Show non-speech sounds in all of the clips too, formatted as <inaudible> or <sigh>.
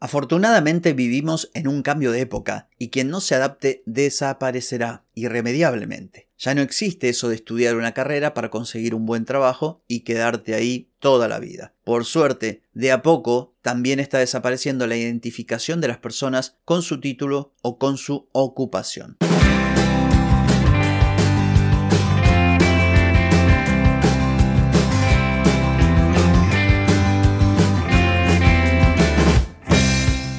Afortunadamente vivimos en un cambio de época y quien no se adapte desaparecerá irremediablemente. Ya no existe eso de estudiar una carrera para conseguir un buen trabajo y quedarte ahí toda la vida. Por suerte, de a poco también está desapareciendo la identificación de las personas con su título o con su ocupación.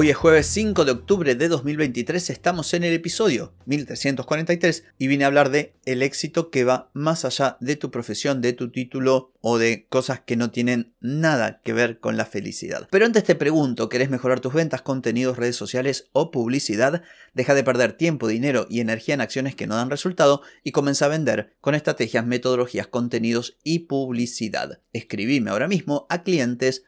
Hoy es jueves 5 de octubre de 2023, estamos en el episodio 1343 y vine a hablar de el éxito que va más allá de tu profesión, de tu título o de cosas que no tienen nada que ver con la felicidad. Pero antes te pregunto, ¿querés mejorar tus ventas, contenidos, redes sociales o publicidad? Deja de perder tiempo, dinero y energía en acciones que no dan resultado y comienza a vender con estrategias, metodologías, contenidos y publicidad. Escribime ahora mismo a clientes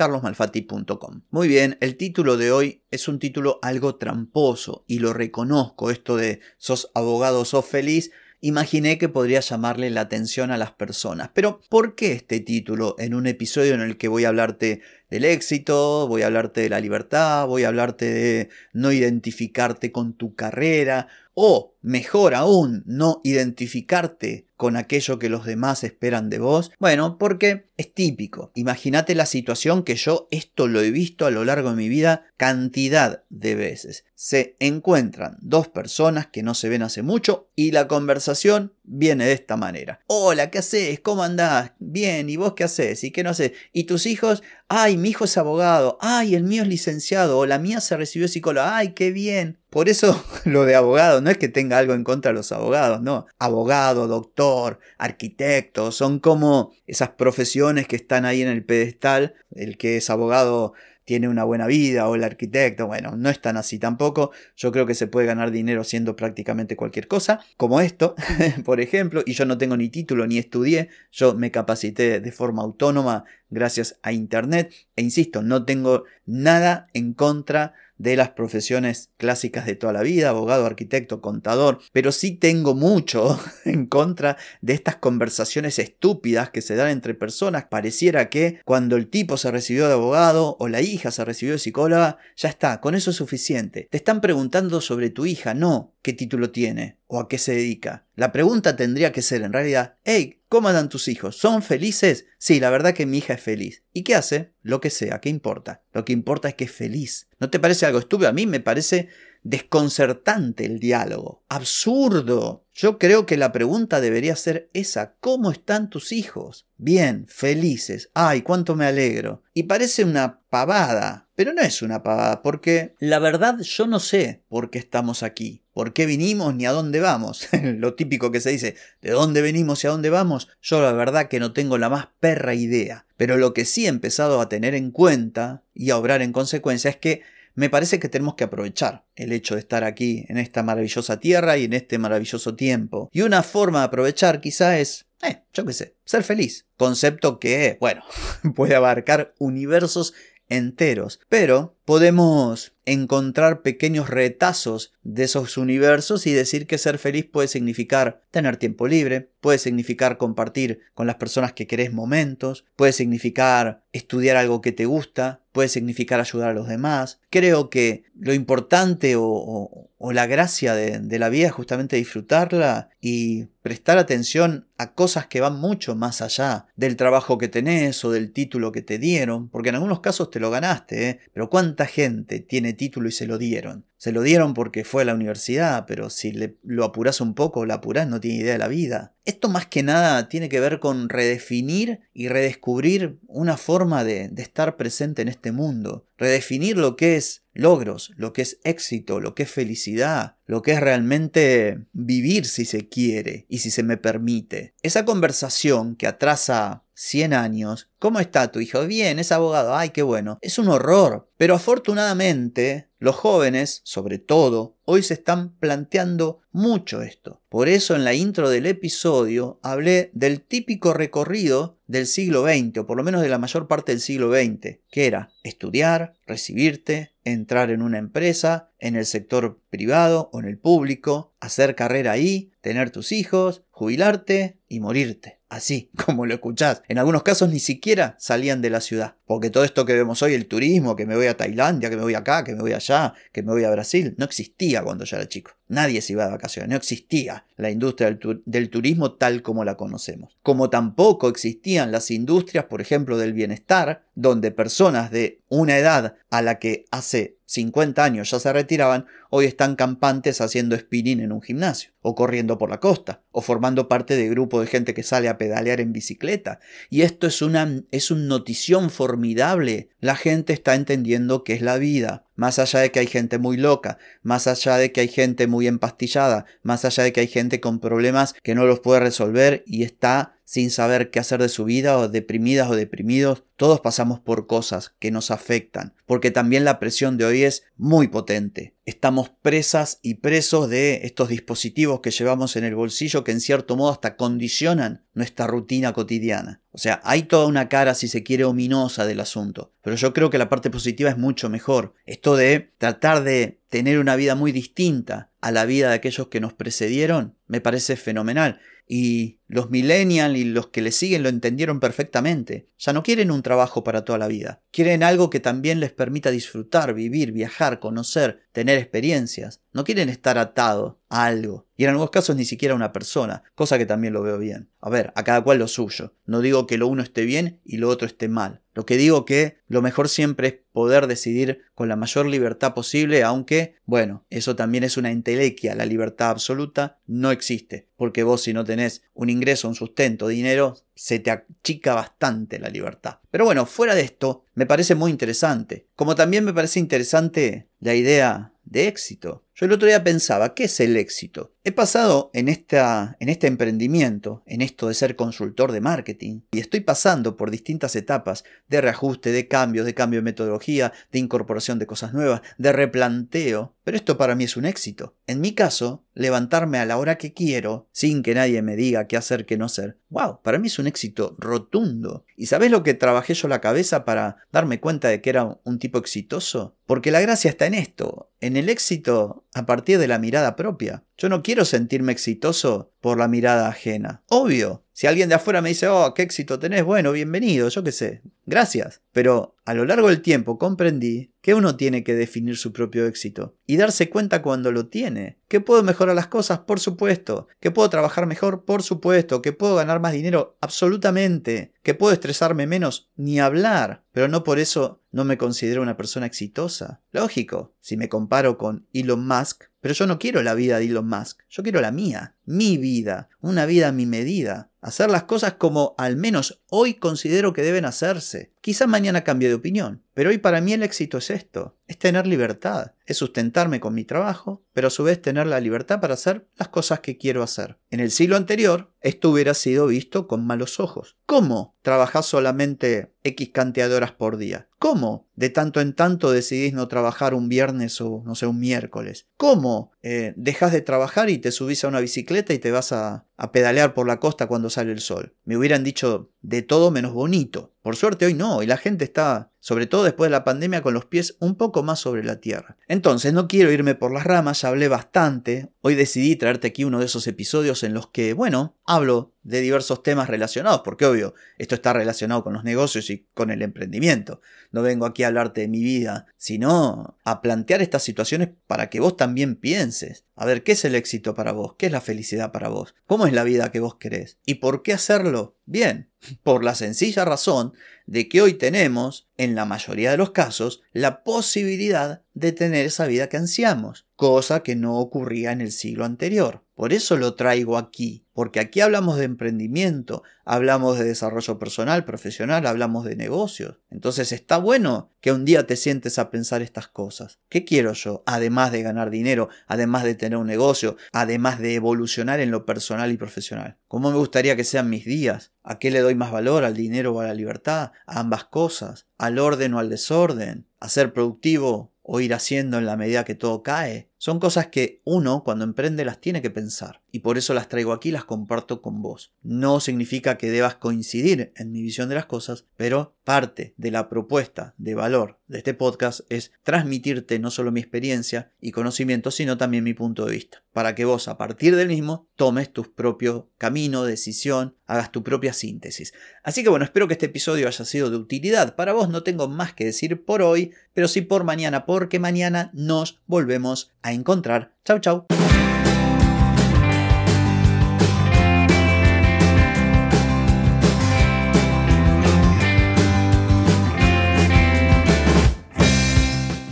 carlosmalfatti.com. Muy bien, el título de hoy es un título algo tramposo y lo reconozco, esto de sos abogado, sos feliz, imaginé que podría llamarle la atención a las personas. Pero, ¿por qué este título en un episodio en el que voy a hablarte del éxito, voy a hablarte de la libertad, voy a hablarte de no identificarte con tu carrera o, mejor aún, no identificarte con aquello que los demás esperan de vos? Bueno, porque es típico. Imagínate la situación que yo esto lo he visto a lo largo de mi vida cantidad de veces. Se encuentran dos personas que no se ven hace mucho y la conversación viene de esta manera. Hola, ¿qué haces? ¿Cómo andás? Bien, ¿y vos qué haces? ¿Y qué no haces? ¿Y tus hijos? Ay, mi hijo es abogado. Ay, el mío es licenciado. O la mía se recibió psicóloga. Ay, qué bien. Por eso <laughs> lo de abogado no es que tenga algo en contra de los abogados, no. Abogado, doctor, arquitecto, son como esas profesiones que están ahí en el pedestal. El que es abogado tiene una buena vida o el arquitecto, bueno, no es tan así tampoco. Yo creo que se puede ganar dinero haciendo prácticamente cualquier cosa, como esto, <laughs> por ejemplo, y yo no tengo ni título ni estudié, yo me capacité de forma autónoma gracias a Internet, e insisto, no tengo nada en contra las profesiones clásicas de toda la vida, abogado, arquitecto, contador, pero sí tengo mucho <laughs> en contra de estas conversaciones estúpidas que se dan entre personas. Pareciera que cuando el tipo se recibió de abogado o la hija se recibió de psicóloga, ya está, con eso es suficiente. Te están preguntando sobre tu hija, no qué título tiene o a qué se dedica. La pregunta tendría que ser en realidad, hey, ¿cómo andan tus hijos? ¿Son felices? Sí, la verdad que mi hija es feliz. ¿Y qué hace? Lo que sea, ¿qué importa? Lo que importa es que es feliz. ¿No te parece algo estúpido? A mí me parece desconcertante el diálogo. Absurdo. Yo creo que la pregunta debería ser esa. ¿Cómo están tus hijos? Bien, felices. Ay, cuánto me alegro. Y parece una pavada, pero no es una pavada, porque la verdad yo no sé por qué estamos aquí, por qué vinimos ni a dónde vamos. <laughs> Lo típico que se dice, ¿de dónde venimos y a dónde vamos? Yo la verdad que no tengo la más perra idea. Pero lo que sí he empezado a tener en cuenta y a obrar en consecuencia es que me parece que tenemos que aprovechar el hecho de estar aquí en esta maravillosa tierra y en este maravilloso tiempo. Y una forma de aprovechar quizá es, eh, yo qué sé, ser feliz. Concepto que, bueno, <laughs> puede abarcar universos enteros. Pero podemos encontrar pequeños retazos de esos universos y decir que ser feliz puede significar tener tiempo libre, puede significar compartir con las personas que querés momentos, puede significar estudiar algo que te gusta, puede significar ayudar a los demás. Creo que lo importante o, la gracia de, la vida es justamente disfrutarla y prestar atención a cosas que van mucho más allá del trabajo que tenés o del título que te dieron, porque en algunos casos te lo ganaste, ¿eh? pero ¿cuánta gente tiene título y se lo dieron? Se lo dieron porque fue a la universidad, pero si le, lo apurás un poco, lo apurás, no tiene idea de la vida. Esto más que nada tiene que ver con redefinir y redescubrir una forma de, de estar presente en este mundo. Redefinir lo que es logros, lo que es éxito, lo que es felicidad, lo que es realmente vivir si se quiere y si se me permite. Esa conversación que atrasa 100 años. ¿Cómo está tu hijo? Bien, es abogado. Ay, qué bueno. Es un horror. Pero afortunadamente, los jóvenes, sobre todo, hoy se están planteando mucho esto. Por eso en la intro del episodio hablé del típico recorrido del siglo XX, o por lo menos de la mayor parte del siglo XX, que era estudiar, recibirte, entrar en una empresa, en el sector privado o en el público, hacer carrera ahí, tener tus hijos, jubilarte y morirte así <laughs> como lo escuchás. En algunos casos ni siquiera salían de la ciudad. Porque todo esto que vemos hoy, el turismo, que me voy a Tailandia, que me voy acá, que me voy allá, que me voy a Brasil, no existía cuando yo era chico. Nadie se iba de vacaciones, no existía la industria del, turismo tal como la conocemos. Como tampoco existían las industrias, por ejemplo, del bienestar, donde personas de una edad a la que hace 50 años ya se retiraban, hoy están campantes haciendo spinning en un gimnasio, o corriendo por la costa, o formando parte de grupo de gente que sale a pedalear en bicicleta. Y esto es una es una notición formidable. La gente está entendiendo qué es la vida, más allá de que hay gente muy loca, más allá de que hay gente muy empastillada, más allá de que hay gente con problemas que no los puede resolver y está sin saber qué hacer de su vida o deprimidas o deprimidos, todos pasamos por cosas que nos afectan, porque también la presión de hoy es muy potente. Estamos presas y presos de estos dispositivos que llevamos en el bolsillo que en cierto modo hasta condicionan nuestra rutina cotidiana. O sea, hay toda una cara, si se quiere, ominosa del asunto, pero yo creo que la parte positiva es mucho mejor. Esto de tratar de tener una vida muy distinta a la vida de aquellos que nos precedieron, me parece fenomenal. Y los millennials y los que le siguen lo entendieron perfectamente. Ya no quieren un trabajo para toda la vida. Quieren algo que también les permita disfrutar, vivir, viajar, conocer, tener experiencias. No quieren estar atados algo. Y en algunos casos ni siquiera una persona, cosa que también lo veo bien. A ver, a cada cual lo suyo. No digo que lo uno esté bien y lo otro esté mal. Lo que digo que lo mejor siempre es poder decidir con la mayor libertad posible, aunque, bueno, eso también es una entelequia. La libertad absoluta no existe. Porque vos si no tenés un ingreso, un sustento, dinero, se te achica bastante la libertad. Pero bueno, fuera de esto, me parece muy interesante. Como también me parece interesante la idea de éxito. Yo el otro día pensaba, ¿qué es el éxito? He pasado en, esta, en este emprendimiento, en esto de ser consultor de marketing, y estoy pasando por distintas etapas de reajuste, de cambios, de cambio de metodología, de incorporación de cosas nuevas, de replanteo, pero esto para mí es un éxito. En mi caso, levantarme a la hora que quiero, sin que nadie me diga qué hacer, qué no hacer, wow, para mí es un éxito rotundo. ¿Y sabes lo que trabajé yo la cabeza para darme cuenta de que era un tipo exitoso? Porque la gracia está en esto, en el éxito a partir de la mirada propia. Yo no quiero sentirme exitoso por la mirada ajena. Obvio, si alguien de afuera me dice, oh, qué éxito tenés, bueno, bienvenido, yo qué sé, gracias. Pero a lo largo del tiempo comprendí que uno tiene que definir su propio éxito y darse cuenta cuando lo tiene. ¿Que puedo mejorar las cosas? Por supuesto. ¿Que puedo trabajar mejor? Por supuesto. ¿Que puedo ganar más dinero? Absolutamente. ¿Que puedo estresarme menos? Ni hablar. Pero no por eso no me considero una persona exitosa. Lógico, si me comparo con Elon Musk, pero yo no quiero la vida de Elon Musk, yo quiero la mía, mi vida, una vida a mi medida. Hacer las cosas como al menos hoy considero que deben hacerse. Quizá mañana cambie de opinión, pero hoy para mí el éxito es esto, es tener libertad, es sustentarme con mi trabajo, pero a su vez tener la libertad para hacer las cosas que quiero hacer. En el siglo anterior, esto hubiera sido visto con malos ojos. ¿Cómo trabajás solamente X cantidad de horas por día? ¿Cómo de tanto en tanto decidís no trabajar un viernes o no sé, un miércoles? ¿Cómo eh, dejas de trabajar y te subís a una bicicleta y te vas a, a pedalear por la costa cuando sale el sol? Me hubieran dicho de todo menos bonito. Por suerte hoy no, y la gente está, sobre todo después de la pandemia, con los pies un poco más sobre la tierra. Entonces, no quiero irme por las ramas, ya hablé bastante. Hoy decidí traerte aquí uno de esos episodios en los que, bueno, hablo de diversos temas relacionados, porque obvio, esto está relacionado con los negocios y con el emprendimiento. No vengo aquí a hablarte de mi vida, sino a plantear estas situaciones para que vos también pienses. A ver, ¿qué es el éxito para vos? ¿Qué es la felicidad para vos? ¿Cómo es la vida que vos querés? ¿Y por qué hacerlo? Bien, por la sencilla razón de que hoy tenemos, en la mayoría de los casos, la posibilidad de tener esa vida que ansiamos, cosa que no ocurría en el siglo anterior. Por eso lo traigo aquí, porque aquí hablamos de emprendimiento, hablamos de desarrollo personal, profesional, hablamos de negocios. Entonces está bueno que un día te sientes a pensar estas cosas. ¿Qué quiero yo? Además de ganar dinero, además de tener un negocio, además de evolucionar en lo personal y profesional. ¿Cómo me gustaría que sean mis días? ¿A qué le doy más valor? ¿Al dinero o a la libertad? A ambas cosas. ¿Al orden o al desorden? ¿A ser productivo o ir haciendo en la medida que todo cae? Son cosas que uno cuando emprende las tiene que pensar y por eso las traigo aquí y las comparto con vos. No significa que debas coincidir en mi visión de las cosas, pero parte de la propuesta de valor de este podcast es transmitirte no solo mi experiencia y conocimiento, sino también mi punto de vista, para que vos a partir del mismo tomes tu propio camino, decisión, hagas tu propia síntesis. Así que bueno, espero que este episodio haya sido de utilidad. Para vos no tengo más que decir por hoy, pero sí por mañana, porque mañana nos volvemos a encontrar. Chau, chau.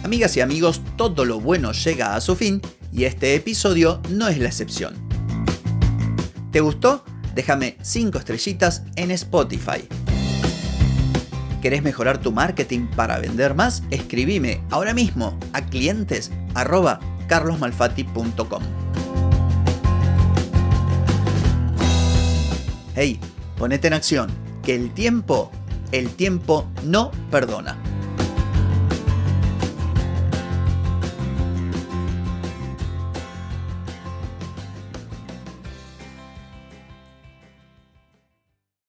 Amigas y amigos, todo lo bueno llega a su fin y este episodio no es la excepción. ¿Te gustó? Déjame 5 estrellitas en Spotify. ¿Querés mejorar tu marketing para vender más? Escribime ahora mismo a clientes carlosmalfatti.com. Hey, ponete en acción, que el tiempo, el tiempo no perdona.